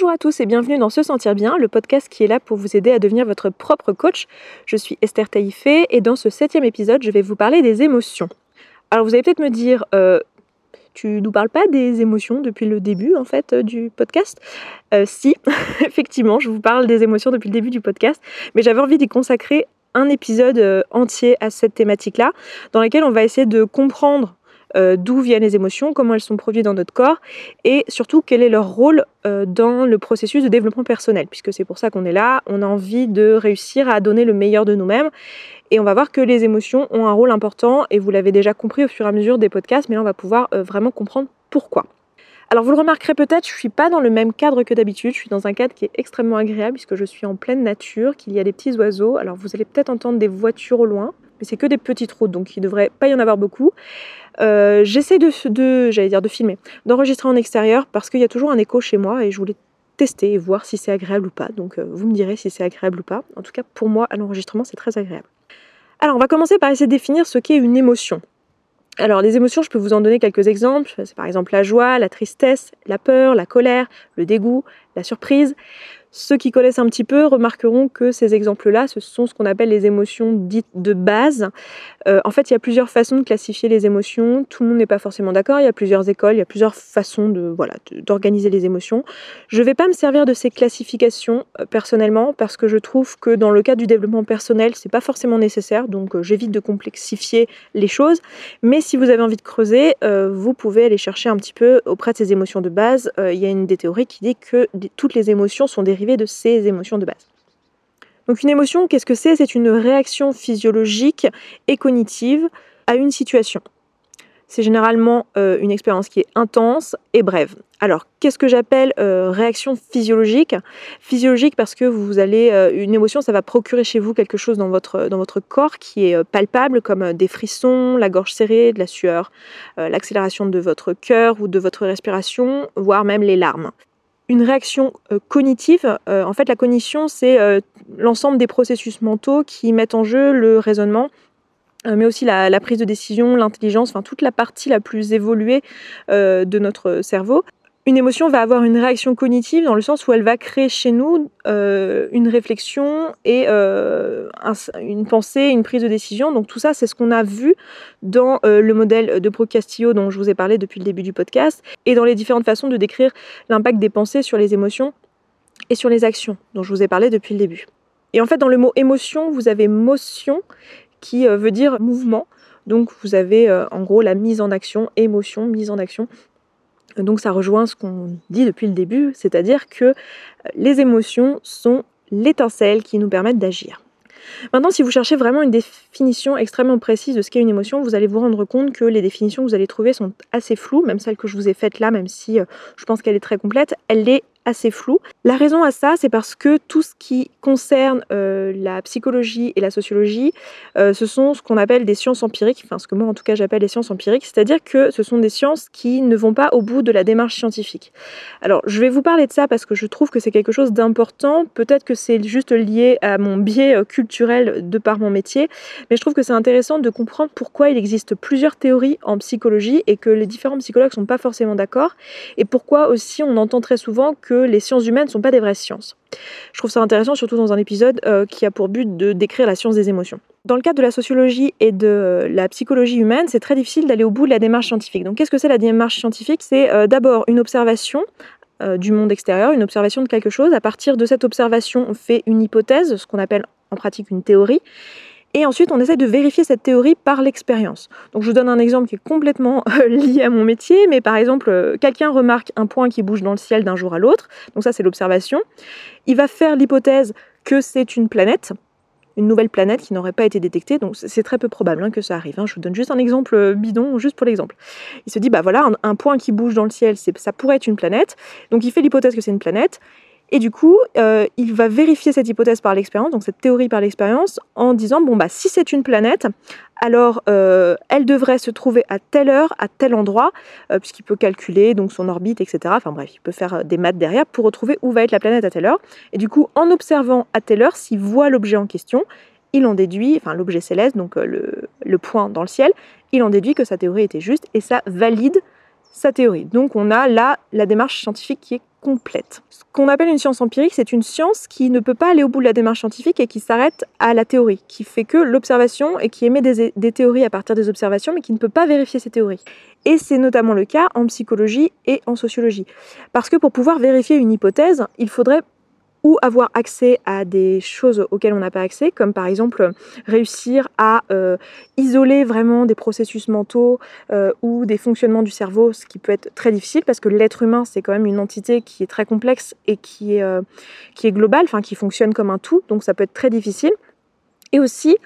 Bonjour à tous et bienvenue dans Se Sentir Bien, le podcast qui est là pour vous aider à devenir votre propre coach. Je suis Esther Taïfé et dans ce septième épisode, je vais vous parler des émotions. Alors vous allez peut-être me dire, euh, tu nous parles pas des émotions depuis le début en fait euh, du podcast? Euh, Si, effectivement, je vous parle des émotions depuis le début du podcast, mais j'avais envie d'y consacrer un épisode entier à cette thématique-là, dans laquelle on va essayer de comprendre euh, d'où viennent les émotions, comment elles sont produites dans notre corps et surtout quel est leur rôle euh, dans le processus de développement personnel, puisque c'est pour ça qu'on est là, on a envie de réussir à donner le meilleur de nous-mêmes. Et on va voir que les émotions ont un rôle important, et vous l'avez déjà compris au fur et à mesure des podcasts, mais là on va pouvoir euh, vraiment comprendre pourquoi. Alors vous le remarquerez peut-être, je ne suis pas dans le même cadre que d'habitude, je suis dans un cadre qui est extrêmement agréable puisque je suis en pleine nature, qu'il y a des petits oiseaux. Alors vous allez peut-être entendre des voitures au loin, mais c'est que des petites routes, donc il ne devrait pas y en avoir beaucoup. Euh, j'essaie de, j'allais dire de filmer, d'enregistrer en extérieur parce qu'il y a toujours un écho chez moi et je voulais tester et voir si c'est agréable ou pas. Donc euh, vous me direz si c'est agréable ou pas. En tout cas, pour moi, à l'enregistrement, c'est très agréable. Alors, on va commencer par essayer de définir ce qu'est une émotion. Alors, les émotions, je peux vous en donner quelques exemples. C'est par exemple la joie, la tristesse, la peur, la colère, le dégoût, la surprise. Ceux qui connaissent un petit peu remarqueront que ces exemples-là, ce sont ce qu'on appelle les émotions dites de base. Euh, en fait, il y a plusieurs façons de classifier les émotions. Tout le monde n'est pas forcément d'accord. Il y a plusieurs écoles, il y a plusieurs façons de voilà d'organiser les émotions. Je ne vais pas me servir de ces classifications euh, personnellement parce que je trouve que dans le cas du développement personnel, c'est pas forcément nécessaire. Donc, euh, j'évite de complexifier les choses. Mais si vous avez envie de creuser, vous pouvez aller chercher un petit peu auprès de ces émotions de base. il y a une des théories qui dit que toutes les émotions sont des de ces émotions de base. Donc une émotion, qu'est-ce que c'est? C'est une réaction physiologique et cognitive à une situation. C'est généralement euh, une expérience qui est intense et brève. Alors, qu'est-ce que j'appelle euh, réaction physiologique? Physiologique parce que vous allez euh, une émotion, ça va procurer chez vous quelque chose dans votre dans votre corps qui est palpable, comme des frissons, la gorge serrée, de la sueur, l'accélération de votre cœur ou de votre respiration, voire même les larmes une réaction euh, cognitive. Euh, en fait, la cognition, c'est euh, l'ensemble des processus mentaux qui mettent en jeu le raisonnement, mais aussi la, prise de décision, l'intelligence, enfin toute la partie la plus évoluée de notre cerveau une émotion va avoir une réaction cognitive dans le sens où elle va créer chez nous euh, une réflexion et euh, une pensée, une prise de décision. Donc tout ça, c'est ce qu'on a vu dans euh, le modèle de Procastillo dont je vous ai parlé depuis le début du podcast et dans les différentes façons de décrire l'impact des pensées sur les émotions et sur les actions dont je vous ai parlé depuis le début. Et en fait, dans le mot émotion, vous avez motion qui veut dire mouvement. Donc vous avez en gros la mise en action, émotion, mise en action. Donc ça rejoint ce qu'on dit depuis le début, c'est-à-dire que euh, les émotions sont l'étincelle qui nous permettent d'agir. Maintenant, si vous cherchez vraiment une définition extrêmement précise de ce qu'est une émotion, vous allez vous rendre compte que les définitions que vous allez trouver sont assez floues, même celle que je vous ai faite là, même si euh, je pense qu'elle est très complète, elle est assez flou. La raison à ça, c'est parce que tout ce qui concerne euh, la psychologie et la sociologie, euh, ce sont ce qu'on appelle des sciences empiriques, enfin ce que moi en tout cas j'appelle des sciences empiriques, c'est-à-dire que ce sont des sciences qui ne vont pas au bout de la démarche scientifique. Alors je vais vous parler de ça parce que je trouve que c'est quelque chose d'important, peut-être que c'est juste lié à mon biais euh, culturel de par mon métier, mais je trouve que c'est intéressant de comprendre pourquoi il existe plusieurs théories en psychologie et que les différents psychologues ne sont pas forcément d'accord, et pourquoi aussi on entend très souvent que les sciences humaines ne sont pas des vraies sciences. Je trouve ça intéressant, surtout dans un épisode euh, qui a pour but de décrire la science des émotions. Dans le cadre de la sociologie et de euh, la psychologie humaine, c'est très difficile d'aller au bout de la démarche scientifique. Donc qu'est-ce que c'est la démarche scientifique? C'est euh, d'abord une observation du monde extérieur, une observation de quelque chose. À partir de cette observation, on fait une hypothèse, ce qu'on appelle en pratique une théorie. Et ensuite, on essaie de vérifier cette théorie par l'expérience. Donc, je vous donne un exemple qui est complètement euh, lié à mon métier, mais par exemple, euh, quelqu'un remarque un point qui bouge dans le ciel d'un jour à l'autre. Donc, ça, c'est l'observation. Il va faire l'hypothèse que c'est une planète, une nouvelle planète qui n'aurait pas été détectée. Donc, c'est très peu probable hein, que ça arrive. Hein. Je vous donne juste un exemple euh, bidon, juste pour l'exemple. Il se dit, bah voilà, un, un point qui bouge dans le ciel, ça pourrait être une planète. Donc, il fait l'hypothèse que c'est une planète. Et du coup, euh, il va vérifier cette hypothèse par l'expérience, donc cette théorie par l'expérience, en disant bon bah si c'est une planète, alors euh, elle devrait se trouver à telle heure, à tel endroit, euh, puisqu'il peut calculer donc son orbite, etc. Enfin bref, il peut faire des maths derrière pour retrouver où va être la planète à telle heure. Et du coup, en observant à telle heure, s'il voit l'objet en question, il en déduit, enfin l'objet céleste, donc le, le point dans le ciel, il en déduit que sa théorie était juste et ça valide sa théorie. Donc on a là la démarche scientifique qui est complète. Ce qu'on appelle une science empirique, c'est une science qui ne peut pas aller au bout de la démarche scientifique et qui s'arrête à la théorie, qui fait que l'observation et qui émet des, des, théories à partir des observations, mais qui ne peut pas vérifier ces théories. Et c'est notamment le cas en psychologie et en sociologie. Parce que pour pouvoir vérifier une hypothèse, il faudrait ou avoir accès à des choses auxquelles on n'a pas accès, comme par exemple réussir à euh, isoler vraiment des processus mentaux euh, ou des fonctionnements du cerveau, ce qui peut être très difficile parce que l'être humain c'est quand même une entité qui est très complexe et qui est, euh, qui est globale, enfin qui fonctionne comme un tout, donc ça peut être très difficile. Et aussi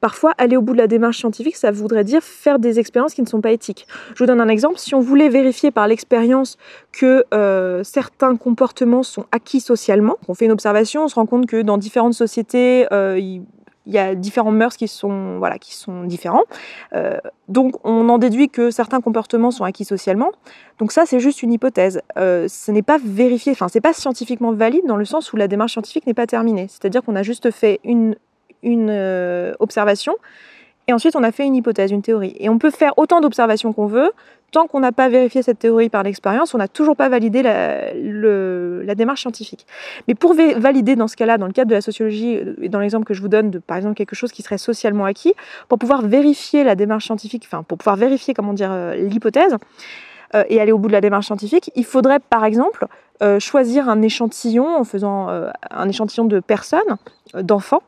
Parfois, aller au bout de la démarche scientifique, ça voudrait dire faire des expériences qui ne sont pas éthiques. Je vous donne un exemple. Si on voulait vérifier par l'expérience que euh, certains comportements sont acquis socialement, on fait une observation, on se rend compte que dans différentes sociétés, euh, il y a différents mœurs qui sont, voilà, qui sont différents. Euh, donc on en déduit que certains comportements sont acquis socialement. Donc ça, c'est juste une hypothèse. ce n'est pas vérifié, enfin, c'est pas scientifiquement valide dans le sens où la démarche scientifique n'est pas terminée. C'est-à-dire qu'on a juste fait une une euh, observation et ensuite on a fait une hypothèse, une théorie. Et on peut faire autant d'observations qu'on veut, tant qu'on n'a pas vérifié cette théorie par l'expérience, on n'a toujours pas validé la, démarche scientifique. Mais pour valider dans ce cas-là, dans le cadre de la sociologie, euh, et dans l'exemple que je vous donne de par exemple quelque chose qui serait socialement acquis, pour pouvoir vérifier la démarche scientifique, enfin pour pouvoir vérifier comment dire euh, l'hypothèse, et aller au bout de la démarche scientifique, il faudrait par exemple choisir un échantillon en faisant un échantillon de personnes, d'enfants,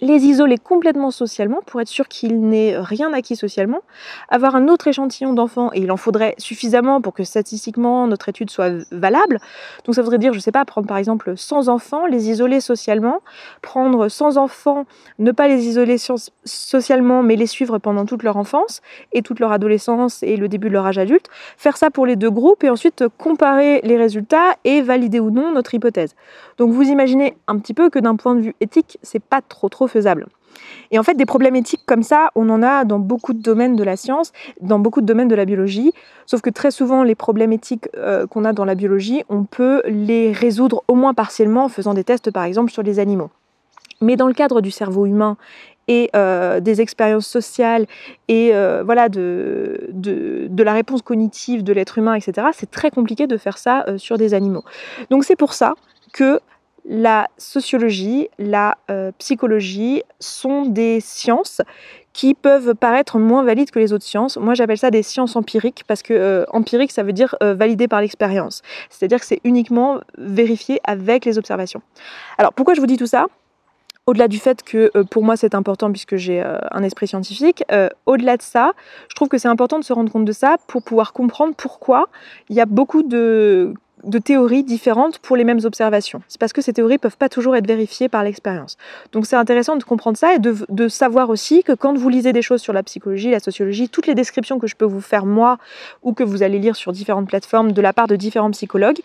les isoler complètement socialement pour être sûr qu'il n'ait rien acquis socialement, avoir un autre échantillon d'enfants, et il en faudrait suffisamment pour que statistiquement notre étude soit valable. Donc ça voudrait dire, je ne sais pas, prendre par exemple 100 enfants, les isoler socialement, prendre 100 enfants, ne pas les isoler socialement, mais les suivre pendant toute leur enfance et toute leur adolescence et le début de leur âge adulte, faire ça pour les deux groupes et ensuite comparer les résultats et valider ou non notre hypothèse. Donc vous imaginez un petit peu que d'un point de vue éthique, c'est pas trop trop faisable. Et en fait, des problèmes éthiques comme ça, on en a dans beaucoup de domaines de la science, dans beaucoup de domaines de la biologie. Sauf que très souvent, les problèmes éthiques euh, qu'on a dans la biologie, on peut les résoudre au moins partiellement en faisant des tests, par exemple, sur les animaux. Mais dans le cadre du cerveau humain et euh, des expériences sociales et euh, voilà de, de, la réponse cognitive de l'être humain, etc., c'est très compliqué de faire ça sur des animaux. Donc c'est pour ça que la sociologie, la euh, psychologie sont des sciences qui peuvent paraître moins valides que les autres sciences. Moi, j'appelle ça des sciences empiriques parce que euh, empirique, ça veut dire euh, validé par l'expérience. C'est-à-dire que c'est uniquement vérifié avec les observations. Alors, pourquoi je vous dis tout ça? Au-delà du fait que pour moi c'est important puisque j'ai un esprit scientifique, au-delà de ça, je trouve que c'est important de se rendre compte de ça pour pouvoir comprendre pourquoi il y a beaucoup de de théories différentes pour les mêmes observations. C'est parce que ces théories ne peuvent pas toujours être vérifiées par l'expérience. Donc c'est intéressant de comprendre ça et de, savoir aussi que quand vous lisez des choses sur la psychologie, la sociologie, toutes les descriptions que je peux vous faire moi ou que vous allez lire sur différentes plateformes de la part de différents psychologues,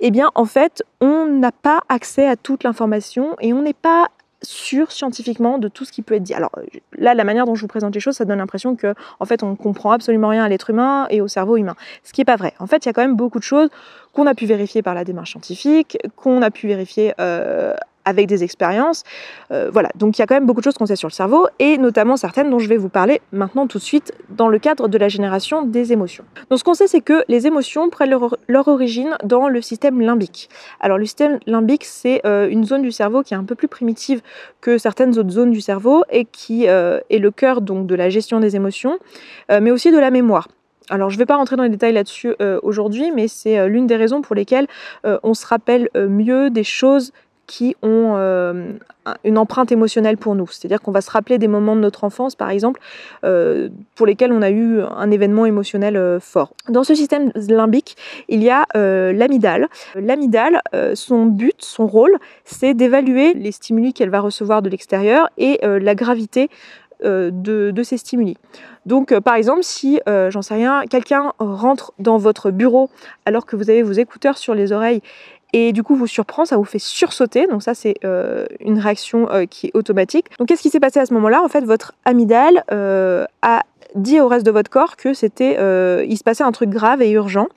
eh bien en fait on n'a pas accès à toute l'information et on n'est pas sûr scientifiquement de tout ce qui peut être dit. Alors là, la manière dont je vous présente les choses, ça donne l'impression que en fait, on comprend absolument rien à l'être humain et au cerveau humain. Ce qui n'est pas vrai. En fait, il y a quand même beaucoup de choses qu'on a pu vérifier par la démarche scientifique, qu'on a pu vérifier euh, avec des expériences. Euh, voilà, donc il y a quand même beaucoup de choses qu'on sait sur le cerveau, et notamment certaines dont je vais vous parler maintenant tout de suite dans le cadre de la génération des émotions. Donc ce qu'on sait, c'est que les émotions prennent leur, origine dans le système limbique. Alors le système limbique, c'est euh, une zone du cerveau qui est un peu plus primitive que certaines autres zones du cerveau, et qui est le cœur donc de la gestion des émotions, mais aussi de la mémoire. Alors je ne vais pas rentrer dans les détails là-dessus euh, aujourd'hui, mais c'est euh, l'une des raisons pour lesquelles euh, on se rappelle mieux des choses qui ont une empreinte émotionnelle pour nous. C'est-à-dire qu'on va se rappeler des moments de notre enfance, par exemple, pour lesquels on a eu un événement émotionnel fort. Dans ce système limbique, il y a l'amygdale. L'amygdale, son but, son rôle, c'est d'évaluer les stimuli qu'elle va recevoir de l'extérieur et la gravité de, ces stimuli. Donc, euh, par exemple, si, euh, j'en sais rien, quelqu'un rentre dans votre bureau alors que vous avez vos écouteurs sur les oreilles et du coup vous surprend, ça vous fait sursauter. Donc ça c'est euh, une réaction qui est automatique. Donc qu'est-ce qui s'est passé à ce moment-là? En fait, votre amygdale a dit au reste de votre corps que c'était, il se passait un truc grave et urgent.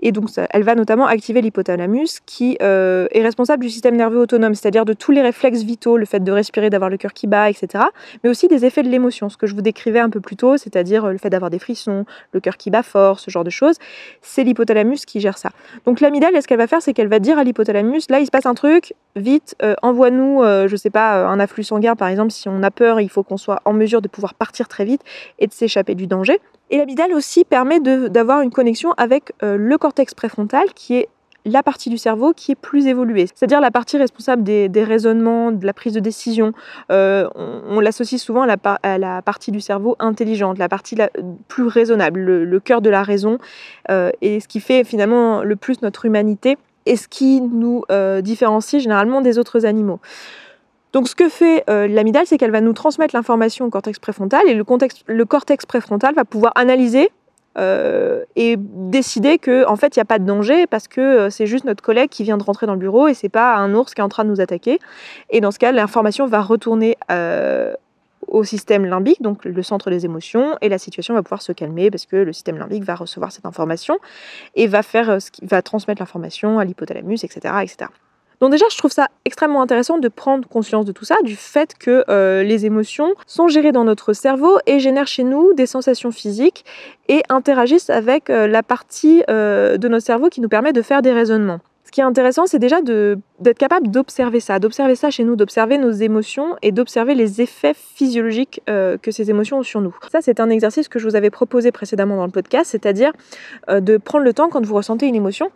Et donc, elle va notamment activer l'hypothalamus qui euh, est responsable du système nerveux autonome, c'est-à-dire de tous les réflexes vitaux, le fait de respirer, d'avoir le cœur qui bat, etc. Mais aussi des effets de l'émotion, ce que je vous décrivais un peu plus tôt, c'est-à-dire euh, le fait d'avoir des frissons, le cœur qui bat fort, ce genre de choses. C'est l'hypothalamus qui gère ça. Donc l'amygdale, ce qu'elle va faire, c'est qu'elle va dire à l'hypothalamus, là, il se passe un truc, vite, euh, envoie-nous, je sais pas, un afflux sanguin, par exemple, si on a peur, il faut qu'on soit en mesure de pouvoir partir très vite et de s'échapper du danger. Et l'amygdale aussi permet d'avoir une connexion avec euh, le cortex préfrontal, qui est la partie du cerveau qui est plus évoluée, c'est-à-dire la partie responsable des, raisonnements, de la prise de décision. Euh, on, l'associe souvent à la, partie du cerveau intelligente, la partie plus raisonnable, le, cœur de la raison, euh, et ce qui fait finalement le plus notre humanité et ce qui nous différencie généralement des autres animaux. Donc ce que fait euh, l'amygdale, c'est qu'elle va nous transmettre l'information au cortex préfrontal et le, cortex préfrontal va pouvoir analyser euh, et décider que en fait il n'y a pas de danger parce que euh, c'est juste notre collègue qui vient de rentrer dans le bureau et c'est pas un ours qui est en train de nous attaquer. Et dans ce cas, l'information va retourner au système limbique, donc le centre des émotions, et la situation va pouvoir se calmer parce que le système limbique va recevoir cette information et va va transmettre l'information à l'hypothalamus, etc., etc. Donc déjà, je trouve ça extrêmement intéressant de prendre conscience de tout ça, du fait que euh, les émotions sont gérées dans notre cerveau et génèrent chez nous des sensations physiques et interagissent avec euh, la partie euh, de notre cerveau qui nous permet de faire des raisonnements. Ce qui est intéressant, c'est déjà d'être capable d'observer ça, d'observer ça chez nous, d'observer nos émotions et d'observer les effets physiologiques que ces émotions ont sur nous. Ça, c'est un exercice que je vous avais proposé précédemment dans le podcast, c'est-à-dire de prendre le temps quand vous ressentez une émotion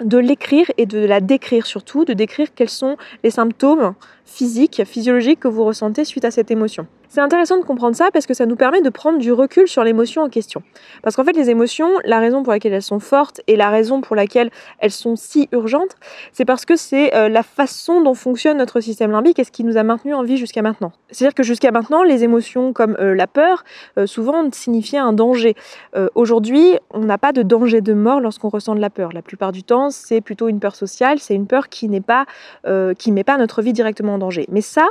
de l'écrire et de la décrire surtout, de décrire quels sont les symptômes physiques, physiologiques que vous ressentez suite à cette émotion. C'est intéressant de comprendre ça parce que ça nous permet de prendre du recul sur l'émotion en question. Parce qu'en fait, les émotions, la raison pour laquelle elles sont fortes et la raison pour laquelle elles sont si urgentes, c'est parce que c'est euh, la façon dont fonctionne notre système limbique et ce qui nous a maintenu en vie jusqu'à maintenant. C'est-à-dire que jusqu'à maintenant, les émotions comme euh, la peur, euh, souvent signifiaient un danger. Aujourd'hui, on n'a pas de danger de mort lorsqu'on ressent de la peur. La plupart du temps, c'est plutôt une peur sociale, c'est une peur qui n'est pas, qui met pas notre vie directement en danger. Mais ça,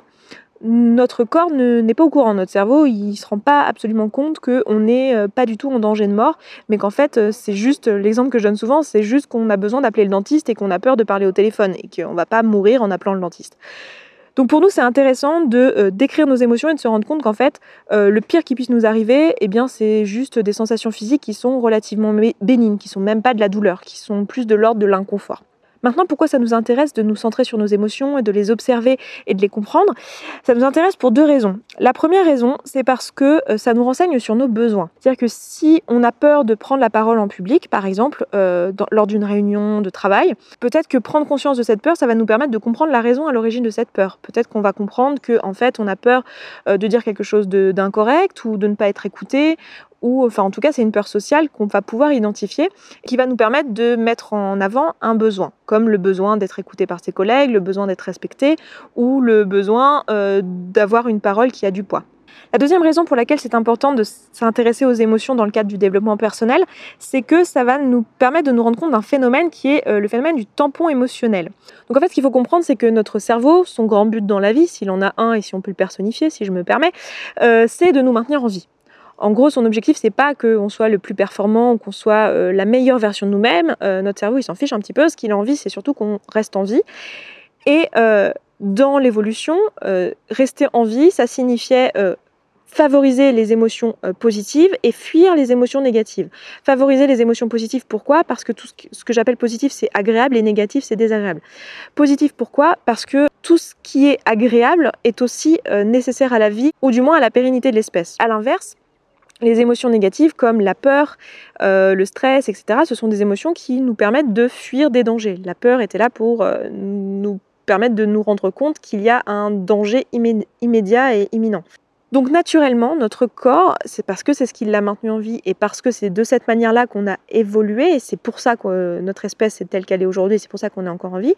notre corps n'est pas au courant, notre cerveau, il ne se rend pas absolument compte qu'on n'est euh, pas du tout en danger de mort, mais qu'en fait, euh, c'est juste, l'exemple que je donne souvent, c'est juste qu'on a besoin d'appeler le dentiste et qu'on a peur de parler au téléphone et qu'on ne va pas mourir en appelant le dentiste. Donc pour nous, c'est intéressant de euh, décrire nos émotions et de se rendre compte qu'en fait, le pire qui puisse nous arriver, eh bien, c'est juste des sensations physiques qui sont relativement bénignes, qui sont même pas de la douleur, qui sont plus de l'ordre de l'inconfort. Maintenant, pourquoi ça nous intéresse de nous centrer sur nos émotions et de les observer et de les comprendre? Ça nous intéresse pour deux raisons. La première raison, c'est parce que euh, ça nous renseigne sur nos besoins. C'est-à-dire que si on a peur de prendre la parole en public, par exemple, euh, lors d'une réunion de travail, peut-être que prendre conscience de cette peur, ça va nous permettre de comprendre la raison à l'origine de cette peur. Peut-être qu'on va comprendre que, en fait, on a peur euh, de dire quelque chose d'incorrect ou de ne pas être écouté ou enfin en tout cas c'est une peur sociale qu'on va pouvoir identifier, qui va nous permettre de mettre en avant un besoin, comme le besoin d'être écouté par ses collègues, le besoin d'être respecté, ou le besoin euh, d'avoir une parole qui a du poids. La deuxième raison pour laquelle c'est important de s'intéresser aux émotions dans le cadre du développement personnel, c'est que ça va nous permettre de nous rendre compte d'un phénomène qui est euh, le phénomène du tampon émotionnel. Donc en fait, ce qu'il faut comprendre, c'est que notre cerveau, son grand but dans la vie, s'il en a un et si on peut le personnifier, si je me permets, euh, c'est de nous maintenir en vie. En gros, son objectif, c'est pas qu'on soit le plus performant qu'on soit euh, la meilleure version de nous-mêmes. Euh, notre cerveau, il s'en fiche un petit peu. Ce qu'il a envie, c'est surtout qu'on reste en vie. Et euh, dans l'évolution, rester en vie, ça signifiait favoriser les émotions positives et fuir les émotions négatives. Favoriser les émotions positives, pourquoi? Parce que tout ce que, ce que j'appelle positif, c'est agréable et négatif, c'est désagréable. Positif, pourquoi? Parce que tout ce qui est agréable est aussi nécessaire à la vie, ou du moins à la pérennité de l'espèce. À l'inverse, les émotions négatives comme la peur, euh, le stress, etc., ce sont des émotions qui nous permettent de fuir des dangers. La peur était là pour euh, nous permettre de nous rendre compte qu'il y a un danger immédiat et imminent. Donc naturellement, notre corps, c'est parce que c'est ce qui l'a maintenu en vie et parce que c'est de cette manière-là qu'on a évolué, et c'est pour ça que notre espèce est telle qu'elle est aujourd'hui, c'est pour ça qu'on est encore en vie,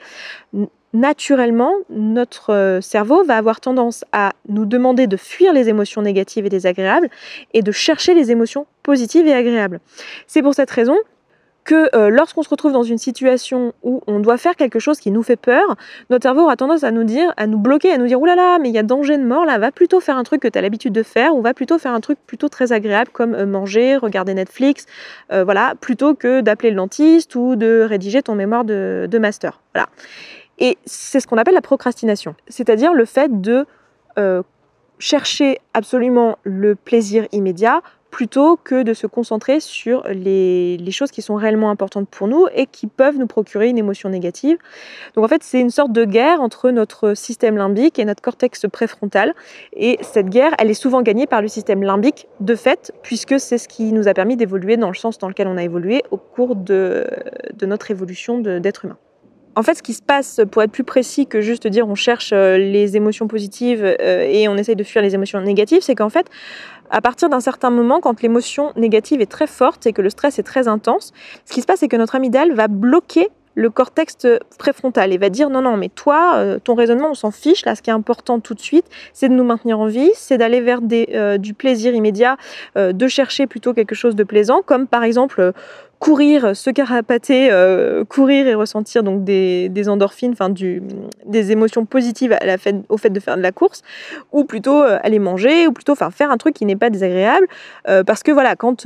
naturellement, notre euh, cerveau va avoir tendance à nous demander de fuir les émotions négatives et désagréables et de chercher les émotions positives et agréables. C'est pour cette raison que euh, lorsqu'on se retrouve dans une situation où on doit faire quelque chose qui nous fait peur, notre cerveau aura tendance à nous dire, à nous bloquer, à nous dire oulala, là là, mais il y a danger de mort là, va plutôt faire un truc que tu as l'habitude de faire ou va plutôt faire un truc plutôt très agréable comme euh, manger, regarder Netflix, voilà, plutôt que d'appeler le dentiste ou de rédiger ton mémoire de, de master. Voilà. Et c'est ce qu'on appelle la procrastination, c'est-à-dire le fait de chercher absolument le plaisir immédiat plutôt que de se concentrer sur les, choses qui sont réellement importantes pour nous et qui peuvent nous procurer une émotion négative. Donc en fait, c'est une sorte de guerre entre notre système limbique et notre cortex préfrontal. Et cette guerre, elle est souvent gagnée par le système limbique de fait, puisque c'est ce qui nous a permis d'évoluer dans le sens dans lequel on a évolué au cours de, notre évolution d'être humain. En fait, ce qui se passe, pour être plus précis que juste dire on cherche euh, les émotions positives euh, et on essaye de fuir les émotions négatives, c'est qu'en fait, à partir d'un certain moment, quand l'émotion négative est très forte et que le stress est très intense, ce qui se passe, c'est que notre amygdale va bloquer le cortex préfrontal et va dire non, non, mais toi, euh, ton raisonnement, on s'en fiche. Là, ce qui est important tout de suite, c'est de nous maintenir en vie, c'est d'aller vers du plaisir immédiat, de chercher plutôt quelque chose de plaisant, comme par exemple courir, se carapater, euh, courir et ressentir donc des, endorphines, enfin des émotions positives au fait de faire de la course, ou plutôt euh, aller manger, ou plutôt faire un truc qui n'est pas désagréable, euh, parce que voilà, quand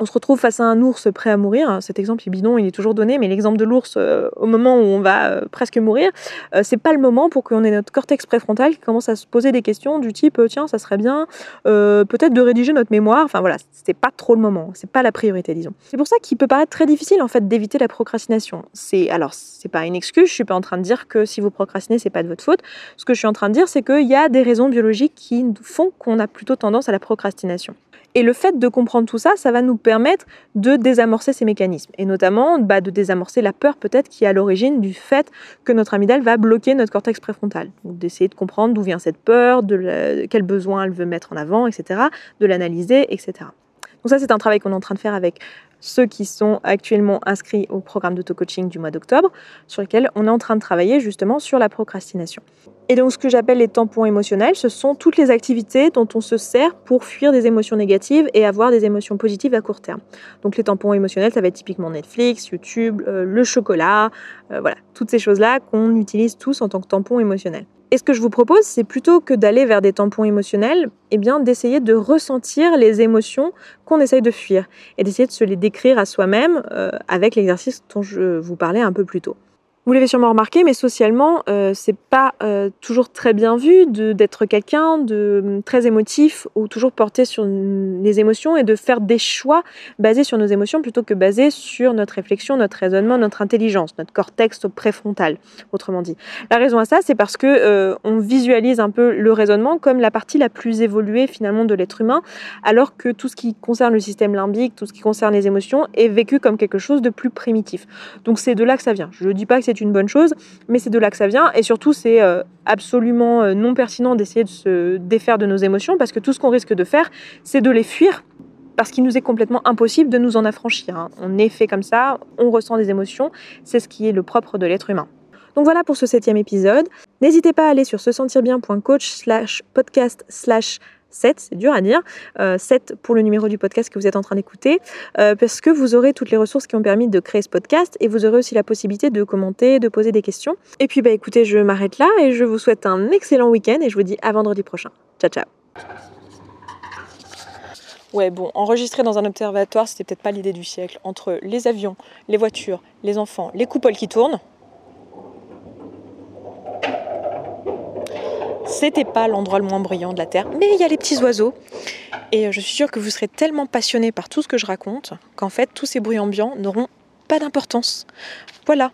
on se retrouve face à un ours prêt à mourir. Cet exemple est bidon, il est toujours donné, mais l'exemple de l'ours euh, au moment où on va euh, presque mourir, euh, c'est pas le moment pour qu'on ait notre cortex préfrontal qui commence à se poser des questions du type tiens, ça serait bien peut-être de rédiger notre mémoire. Enfin voilà, c'est pas trop le moment, c'est pas la priorité, disons. C'est pour ça qu'il peut paraître très difficile en fait d'éviter la procrastination. C'est alors c'est pas une excuse, je suis pas en train de dire que si vous procrastinez, c'est pas de votre faute. Ce que je suis en train de dire, c'est qu'il y a des raisons biologiques qui font qu'on a plutôt tendance à la procrastination. Et le fait de comprendre tout ça, ça va nous permettre de désamorcer ces mécanismes. Et notamment bah, de désamorcer la peur peut-être qui est à l'origine du fait que notre amygdale va bloquer notre cortex préfrontal. D'essayer de comprendre d'où vient cette peur, de quel besoin elle veut mettre en avant, etc. De l'analyser, etc. Ça, c'est un travail qu'on est en train de faire avec ceux qui sont actuellement inscrits au programme d'auto-coaching du mois d'octobre, sur lequel on est en train de travailler justement sur la procrastination. Et donc ce que j'appelle les tampons émotionnels, ce sont toutes les activités dont on se sert pour fuir des émotions négatives et avoir des émotions positives à court terme. Donc les tampons émotionnels, ça va être typiquement Netflix, YouTube, euh, le chocolat, euh, voilà, toutes ces choses-là qu'on utilise tous en tant que tampons émotionnels. Et ce que je vous propose, c'est plutôt que d'aller vers des tampons émotionnels, eh bien d'essayer de ressentir les émotions qu'on essaye de fuir et d'essayer de se les décrire à soi-même euh, avec l'exercice dont je vous parlais un peu plus tôt. Vous l'avez sûrement remarqué, mais socialement, euh, c'est pas euh, toujours très bien vu d'être quelqu'un de hum, très émotif ou toujours porté sur les émotions et de faire des choix basés sur nos émotions plutôt que basés sur notre réflexion, notre raisonnement, notre intelligence, notre cortex préfrontal, autrement dit. La raison à ça, c'est parce que euh, on visualise un peu le raisonnement comme la partie la plus évoluée finalement de l'être humain, alors que tout ce qui concerne le système limbique, tout ce qui concerne les émotions, est vécu comme quelque chose de plus primitif. Donc c'est de là que ça vient. Je ne dis pas que c'est une bonne chose, mais c'est de là que ça vient. Et surtout, c'est euh, absolument euh, non pertinent d'essayer de se défaire de nos émotions, parce que tout ce qu'on risque de faire, c'est de les fuir, parce qu'il nous est complètement impossible de nous en affranchir. Hein. On est fait comme ça, on ressent des émotions, c'est ce qui est le propre de l'être humain. Donc voilà pour ce septième épisode. N'hésitez pas à aller sur se sentir bien.coach slash podcast slash 7, c'est dur à dire, 7 euh, pour le numéro du podcast que vous êtes en train d'écouter, euh, parce que vous aurez toutes les ressources qui ont permis de créer ce podcast et vous aurez aussi la possibilité de commenter, de poser des questions. Et puis bah écoutez, je m'arrête là et je vous souhaite un excellent week-end et je vous dis à vendredi prochain. Ciao ciao Ouais, bon, enregistrer dans un observatoire, c'était peut-être pas l'idée du siècle. Entre les avions, les voitures, les enfants, les coupoles qui tournent, C'était pas l'endroit le moins brillant de la Terre, mais il y a les petits oiseaux. Et euh, je suis sûre que vous serez tellement passionné par tout ce que je raconte qu'en fait, tous ces bruits ambiants n'auront pas d'importance. Voilà,